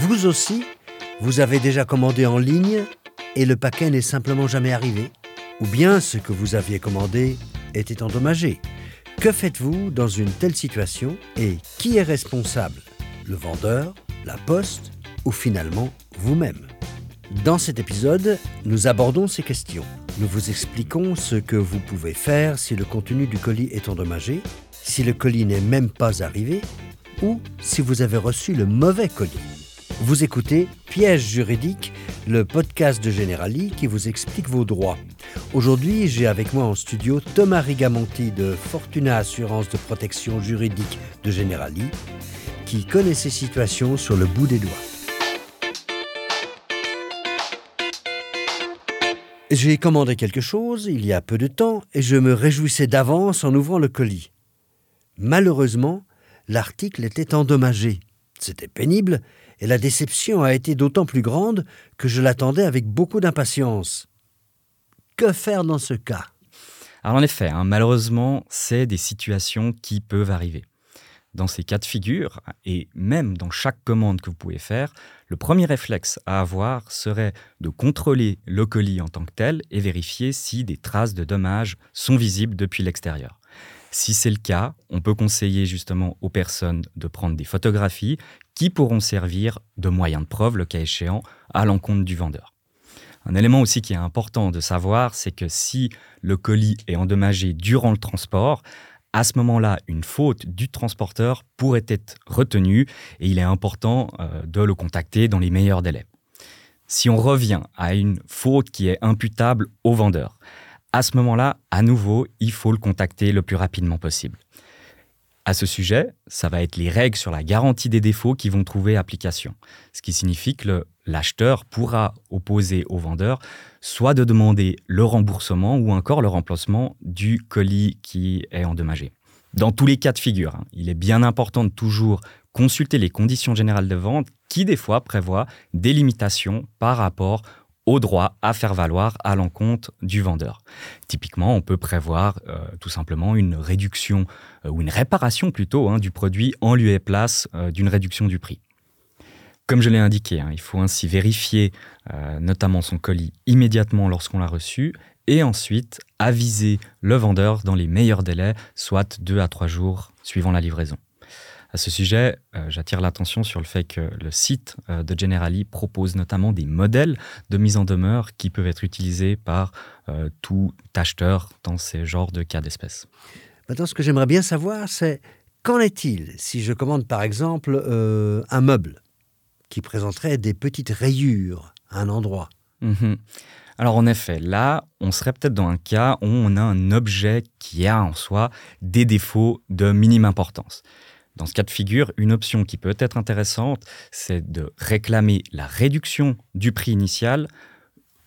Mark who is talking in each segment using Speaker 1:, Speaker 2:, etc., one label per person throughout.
Speaker 1: Vous aussi, vous avez déjà commandé en ligne et le paquet n'est simplement jamais arrivé Ou bien ce que vous aviez commandé était endommagé Que faites-vous dans une telle situation et qui est responsable? Le vendeur, la poste ou finalement vous-même? Dans cet épisode, nous abordons ces questions. Nous vous expliquons ce que vous pouvez faire si le contenu du colis est endommagé, si le colis n'est même pas arrivé ou si vous avez reçu le mauvais colis. Vous écoutez Piège juridique, le podcast de Generali qui vous explique vos droits. Aujourd'hui, j'ai avec moi en studio Thomas Rigamonti de Fortuna Assurance de protection juridique de Generali, qui connaît ces situations sur le bout des doigts. J'ai commandé quelque chose il y a peu de temps et je me réjouissais d'avance en ouvrant le colis. Malheureusement, l'article était endommagé. C'était pénible et la déception a été d'autant plus grande que je l'attendais avec beaucoup d'impatience. Que faire dans ce cas?
Speaker 2: Alors en effet, hein, malheureusement, c'est des situations qui peuvent arriver. Dans ces cas de figure, et même dans chaque commande que vous pouvez faire, le premier réflexe à avoir serait de contrôler le colis en tant que tel et vérifier si des traces de dommages sont visibles depuis l'extérieur. Si c'est le cas, on peut conseiller justement aux personnes de prendre des photographies qui pourront servir de moyen de preuve, le cas échéant, à l'encontre du vendeur. Un élément aussi qui est important de savoir, c'est que si le colis est endommagé durant le transport, à ce moment-là, une faute du transporteur pourrait être retenue et il est important euh, de le contacter dans les meilleurs délais. Si on revient à une faute qui est imputable au vendeur, à ce moment-là, à nouveau, il faut le contacter le plus rapidement possible. À ce sujet, ça va être les règles sur la garantie des défauts qui vont trouver application. Ce qui signifie que l'acheteur pourra opposer au vendeur soit de demander le remboursement ou encore le remplacement du colis qui est endommagé. Dans tous les cas de figure, hein, il est bien important de toujours consulter les conditions générales de vente qui des fois prévoient des limitations par rapport au droit à faire valoir à l'encontre du vendeur. Typiquement, on peut prévoir euh, tout simplement une réduction euh, ou une réparation plutôt hein, du produit en lieu et place euh, d'une réduction du prix. Comme je l'ai indiqué, hein, il faut ainsi vérifier notamment son colis immédiatement lorsqu'on l'a reçu et ensuite aviser le vendeur dans les meilleurs délais, soit deux à trois jours suivant la livraison. À ce sujet, euh, j'attire l'attention sur le fait que le site euh, de Generali propose notamment des modèles de mise en demeure qui peuvent être utilisés par euh, tout acheteur dans ces genres de cas d'espèces.
Speaker 1: Maintenant, ce que j'aimerais bien savoir, c'est qu'en est-il si je commande par exemple un meuble qui présenterait des petites rayures à un endroit?
Speaker 2: Mhm. Alors en effet, là, on serait peut-être dans un cas où on a un objet qui a en soi des défauts de minime importance. Dans ce cas de figure, une option qui peut être intéressante, c'est de réclamer la réduction du prix initial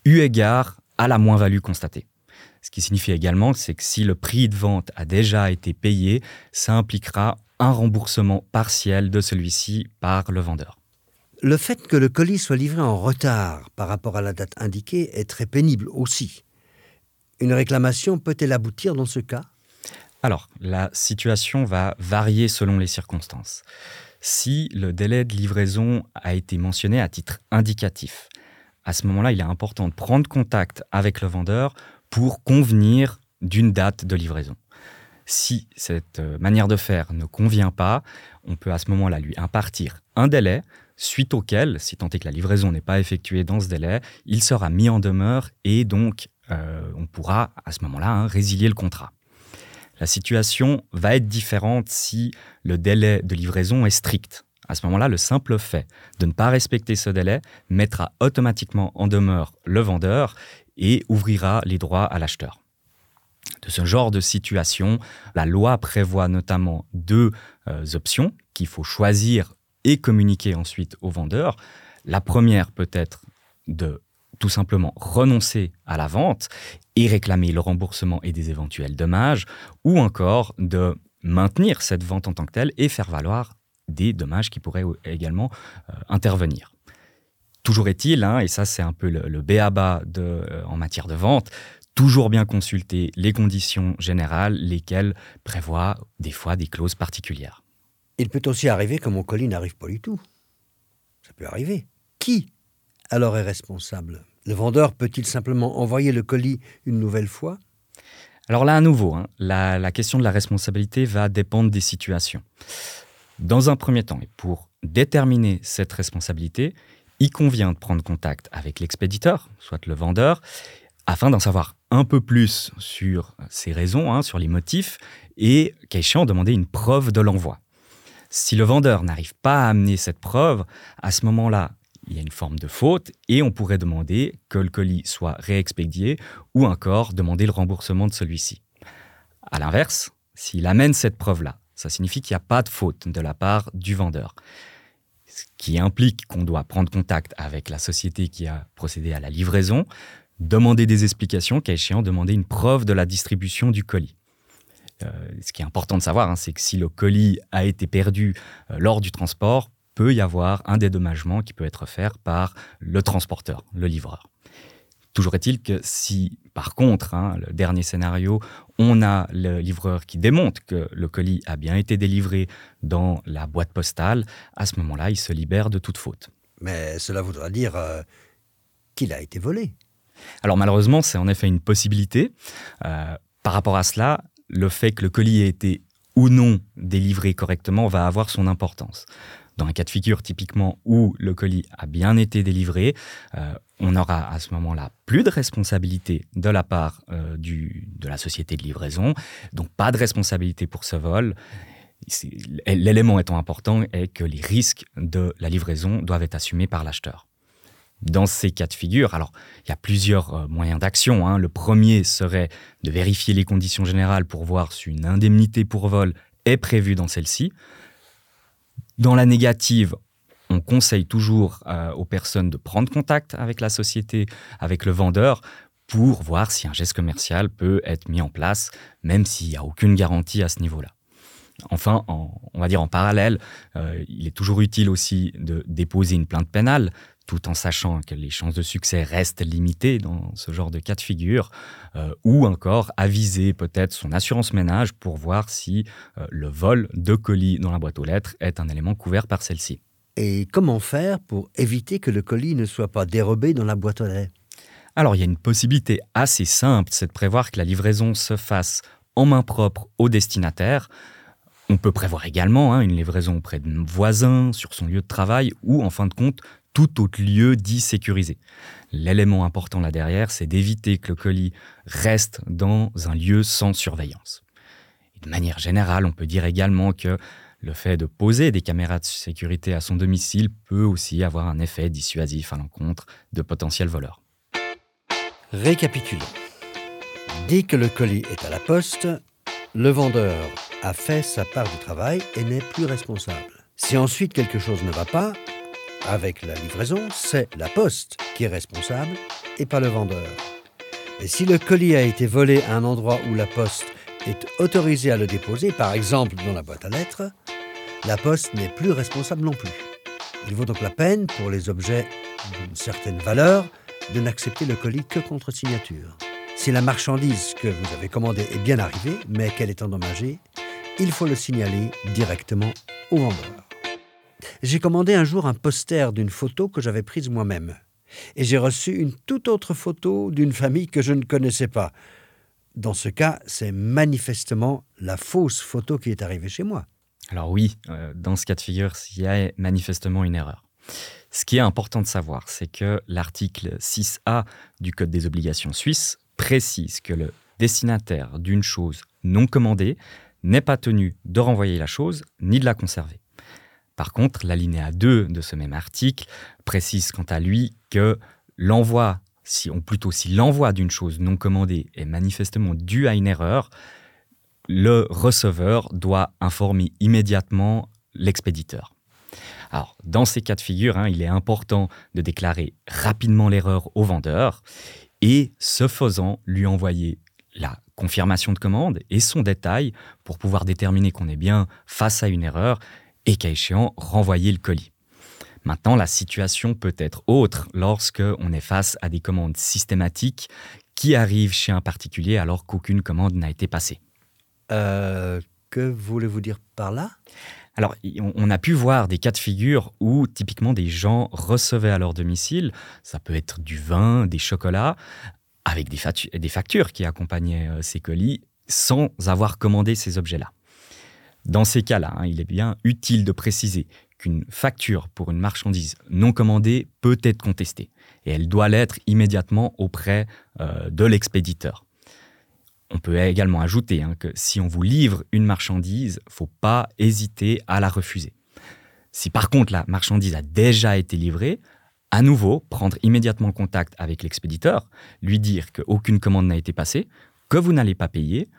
Speaker 2: eu égard à la moins-value constatée. Ce qui signifie également que si le prix de vente a déjà été payé, ça impliquera un remboursement partiel de celui-ci par le vendeur.
Speaker 1: Le fait que le colis soit livré en retard par rapport à la date indiquée est très pénible aussi. Une réclamation peut-elle aboutir dans ce cas?
Speaker 2: Alors, la situation va varier selon les circonstances. Si le délai de livraison a été mentionné à titre indicatif, à ce moment-là, il est important de prendre contact avec le vendeur pour convenir d'une date de livraison. Si cette euh, manière de faire ne convient pas, on peut à ce moment-là lui impartir un délai, suite auquel, si tant est que la livraison n'est pas effectuée dans ce délai, il sera mis en demeure et donc euh, on pourra à ce moment-là hein, résilier le contrat. La situation va être différente si le délai de livraison est strict. À ce moment-là, le simple fait de ne pas respecter ce délai mettra automatiquement en demeure le vendeur et ouvrira les droits à l'acheteur. De ce genre de situation, la loi prévoit notamment deux euh, options qu'il faut choisir et communiquer ensuite au vendeur. La première peut être de tout simplement renoncer à la vente et réclamer le remboursement et des éventuels dommages, ou encore de maintenir cette vente en tant que telle et faire valoir des dommages qui pourraient également euh, intervenir. Toujours est-il, hein, et ça c'est un peu le, le béaba de, euh, en matière de vente, toujours bien consulter les conditions générales, lesquelles prévoient des fois des clauses particulières.
Speaker 1: Il peut aussi arriver que mon colis n'arrive pas du tout. Ça peut arriver. Qui alors est responsable Le vendeur peut-il simplement envoyer le colis une nouvelle fois?
Speaker 2: Alors là, à nouveau, hein, la, question de la responsabilité va dépendre des situations. Dans un premier temps, et pour déterminer cette responsabilité, il convient de prendre contact avec l'expéditeur, soit le vendeur, afin d'en savoir un peu plus sur ses raisons, hein, sur les motifs, et, cas échéant, demander une preuve de l'envoi. Si le vendeur n'arrive pas à amener cette preuve, à ce moment-là, il y a une forme de faute et on pourrait demander que le colis soit réexpédié ou encore demander le remboursement de celui-ci. À l'inverse, s'il amène cette preuve-là, ça signifie qu'il n'y a pas de faute de la part du vendeur. Ce qui implique qu'on doit prendre contact avec la société qui a procédé à la livraison, demander des explications, cas échéant, demander une preuve de la distribution du colis. Euh, ce qui est important de savoir, hein, c'est que si le colis a été perdu euh, lors du transport, peut y avoir un dédommagement qui peut être fait par le transporteur, le livreur. Toujours est-il que si, par contre, hein, le dernier scénario, on a le livreur qui démontre que le colis a bien été délivré dans la boîte postale, à ce moment-là, il se libère de toute faute.
Speaker 1: Mais cela voudra dire euh, qu'il a été volé.
Speaker 2: Alors malheureusement, c'est en effet une possibilité. Euh, par rapport à cela, le fait que le colis ait été ou non délivré correctement va avoir son importance. Dans un cas de figure typiquement où le colis a bien été délivré, euh, on aura à ce moment-là plus de responsabilité de la part euh, de la société de livraison, donc pas de responsabilité pour ce vol. L'élément étant important est que les risques de la livraison doivent être assumés par l'acheteur. Dans ces cas de figure, alors il y a plusieurs euh, moyens d'action. Hein. Le premier serait de vérifier les conditions générales pour voir si une indemnité pour vol est prévue dans celle-ci. Dans la négative, on conseille toujours euh, aux personnes de prendre contact avec la société, avec le vendeur, pour voir si un geste commercial peut être mis en place, même s'il n'y a aucune garantie à ce niveau-là. Enfin, en, on va dire en parallèle, euh, il est toujours utile aussi de déposer une plainte pénale, tout en sachant que les chances de succès restent limitées dans ce genre de cas de figure, euh, ou encore aviser peut-être son assurance ménage pour voir si euh, le vol de colis dans la boîte aux lettres est un élément couvert par celle-ci.
Speaker 1: Et comment faire pour éviter que le colis ne soit pas dérobé dans la boîte aux lettres?
Speaker 2: Alors il y a une possibilité assez simple, c'est de prévoir que la livraison se fasse en main propre au destinataire. On peut prévoir également hein, une livraison auprès de voisins, sur son lieu de travail ou en fin de compte tout autre lieu dit sécurisé. L'élément important là derrière, c'est d'éviter que le colis reste dans un lieu sans surveillance. De manière générale, on peut dire également que le fait de poser des caméras de sécurité à son domicile peut aussi avoir un effet dissuasif à l'encontre de potentiels voleurs.
Speaker 1: Récapitulons. Dès que le colis est à la poste, le vendeur a fait sa part du travail et n'est plus responsable. Si ensuite quelque chose ne va pas, avec la livraison, c'est la poste qui est responsable et pas le vendeur. Et si le colis a été volé à un endroit où la poste est autorisée à le déposer, par exemple dans la boîte à lettres, la poste n'est plus responsable non plus. Il vaut donc la peine pour les objets d'une certaine valeur de n'accepter le colis que contre signature. Si la marchandise que vous avez commandée est bien arrivée, mais qu'elle est endommagée, il faut le signaler directement au vendeur. J'ai commandé un jour un poster d'une photo que j'avais prise moi-même. Et j'ai reçu une toute autre photo d'une famille que je ne connaissais pas. Dans ce cas, c'est manifestement la fausse photo qui est arrivée chez moi.
Speaker 2: Alors oui, euh, dans ce cas de figure, il y a manifestement une erreur. Ce qui est important de savoir, c'est que l'article 6A du Code des obligations suisses précise que le destinataire d'une chose non commandée n'est pas tenu de renvoyer la chose ni de la conserver. Par contre, l'alinéa 2 de ce même article précise quant à lui que l'envoi, si, ou plutôt si l'envoi d'une chose non commandée est manifestement dû à une erreur, le receveur doit informer immédiatement l'expéditeur. Alors, dans ces cas de figure, hein, il est important de déclarer rapidement l'erreur au vendeur et, ce faisant, lui envoyer la confirmation de commande et son détail pour pouvoir déterminer qu'on est bien face à une erreur et qu'à échéant, renvoyer le colis. Maintenant, la situation peut être autre lorsque on est face à des commandes systématiques qui arrivent chez un particulier alors qu'aucune commande n'a été passée.
Speaker 1: Euh, que voulez-vous dire par là?
Speaker 2: Alors, on a pu voir des cas de figure où typiquement des gens recevaient à leur domicile, ça peut être du vin, des chocolats, avec des, factures qui accompagnaient euh, ces colis, sans avoir commandé ces objets-là. Dans ces cas-là, hein, il est bien utile de préciser qu'une facture pour une marchandise non commandée peut être contestée, et elle doit l'être immédiatement auprès euh, de l'expéditeur. On peut également ajouter hein, que si on vous livre une marchandise, faut pas hésiter à la refuser. Si par contre la marchandise a déjà été livrée, à nouveau prendre immédiatement contact avec l'expéditeur, lui dire qu'aucune commande n'a été passée, que vous n'allez pas payer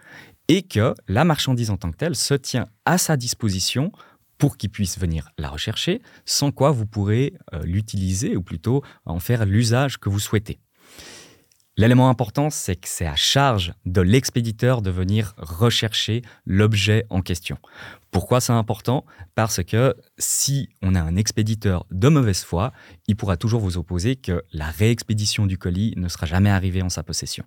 Speaker 2: et que la marchandise en tant que telle se tient à sa disposition pour qu'il puisse venir la rechercher, sans quoi vous pourrez euh, l'utiliser ou plutôt en faire l'usage que vous souhaitez. L'élément important, c'est que c'est à charge de l'expéditeur de venir rechercher l'objet en question. Pourquoi c'est important? Parce que si on a un expéditeur de mauvaise foi, il pourra toujours vous opposer que la réexpédition du colis ne sera jamais arrivée en sa possession.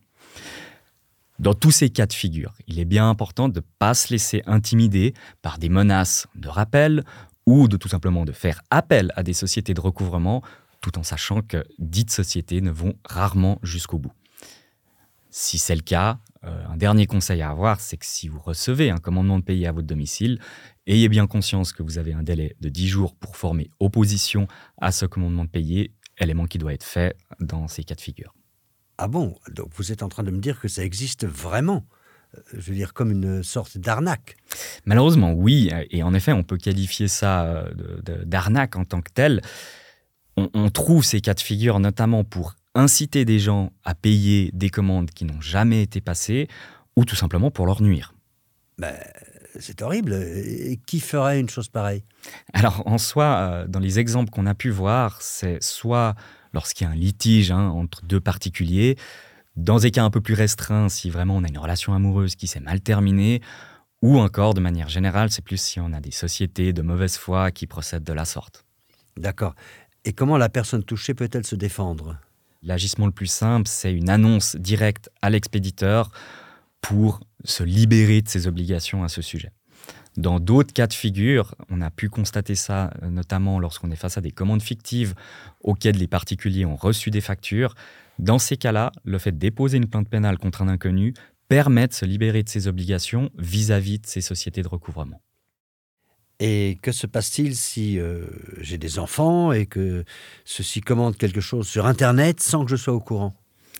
Speaker 2: Dans tous ces cas de figure, il est bien important de ne pas se laisser intimider par des menaces de rappel ou de tout simplement de faire appel à des sociétés de recouvrement tout en sachant que dites sociétés ne vont rarement jusqu'au bout. Si c'est le cas, euh, un dernier conseil à avoir, c'est que si vous recevez un commandement de payer à votre domicile, ayez bien conscience que vous avez un délai de 10 jours pour former opposition à ce commandement de payer, élément qui doit être fait dans ces cas de figure.
Speaker 1: Ah bon Donc vous êtes en train de me dire que ça existe vraiment euh, je veux dire, comme une sorte d'arnaque.
Speaker 2: Malheureusement, oui. Et en effet, on peut qualifier ça euh, d'arnaque en tant que tel. on, trouve ces cas de figure notamment pour inciter des gens à payer des commandes qui n'ont jamais été passées ou tout simplement pour leur nuire.
Speaker 1: Ben, c'est horrible. Et qui ferait une chose pareille?
Speaker 2: Alors, en soi, euh, dans les exemples qu'on a pu voir, c'est soit lorsqu'il y a un litige hein, entre deux particuliers, dans des cas un peu plus restreints, si vraiment on a une relation amoureuse qui s'est mal terminée, ou encore, de manière générale, c'est plus si on a des sociétés de mauvaise foi qui procèdent de la sorte.
Speaker 1: D'accord. Et comment la personne touchée peut-elle se défendre?
Speaker 2: L'agissement le plus simple, c'est une annonce directe à l'expéditeur pour se libérer de ses obligations à ce sujet. Dans d'autres cas de figure, on a pu constater ça notamment lorsqu'on est face à des commandes fictives auxquelles les particuliers ont reçu des factures. Dans ces cas-là, le fait de déposer une plainte pénale contre un inconnu permet de se libérer de ses obligations vis-à-vis -vis de ces sociétés de recouvrement.
Speaker 1: Et que se passe-t-il si euh, j'ai des enfants et que ceux-ci commandent quelque chose sur Internet sans que je sois au courant?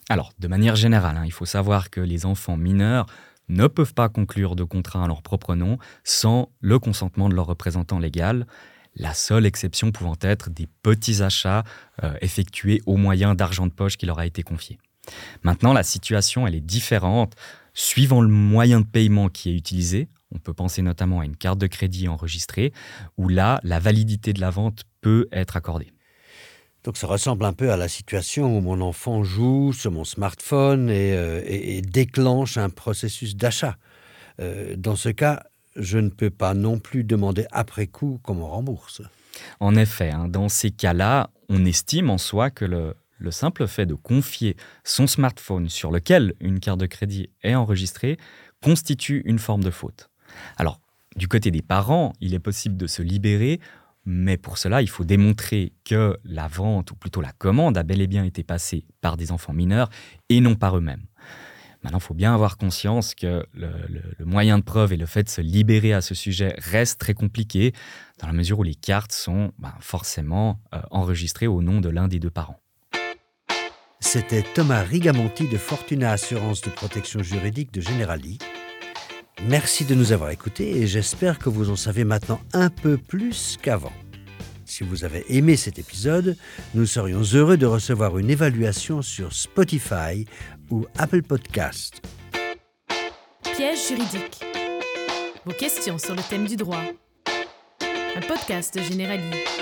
Speaker 2: Alors, de manière générale, hein, il faut savoir que les enfants mineurs ne peuvent pas conclure de contrat à leur propre nom sans le consentement de leur représentant légal. La seule exception pouvant être des petits achats euh, effectués au moyen d'argent de poche qui leur a été confié. Maintenant, la situation est différente suivant le moyen de paiement qui est utilisé. On peut penser notamment à une carte de crédit enregistrée, où là, la validité de la vente peut être accordée.
Speaker 1: Donc ça ressemble un peu à la situation où mon enfant joue sur mon smartphone et, euh, déclenche un processus d'achat. Euh, dans ce cas, je ne peux pas non plus demander après coup qu'on me rembourse.
Speaker 2: En effet, hein, dans ces cas-là, on estime en soi que le, le simple fait de confier son smartphone sur lequel une carte de crédit est enregistrée constitue une forme de faute. Alors, du côté des parents, il est possible de se libérer, mais pour cela, il faut démontrer que la vente, ou plutôt la commande, a bel et bien été passée par des enfants mineurs et non par eux-mêmes. Maintenant, il faut bien avoir conscience que le, moyen de preuve et le fait de se libérer à ce sujet reste très compliqué, dans la mesure où les cartes sont ben, forcément euh, enregistrées au nom de l'un des deux parents.
Speaker 1: C'était Thomas Rigamonti de Fortuna Assurance de protection juridique de Generali. Merci de nous avoir écoutés et j'espère que vous en savez maintenant un peu plus qu'avant. Si vous avez aimé cet épisode, nous serions heureux de recevoir une évaluation sur Spotify ou Apple Podcast.
Speaker 3: Piège juridique. Vos questions sur le thème du droit. Un podcast de.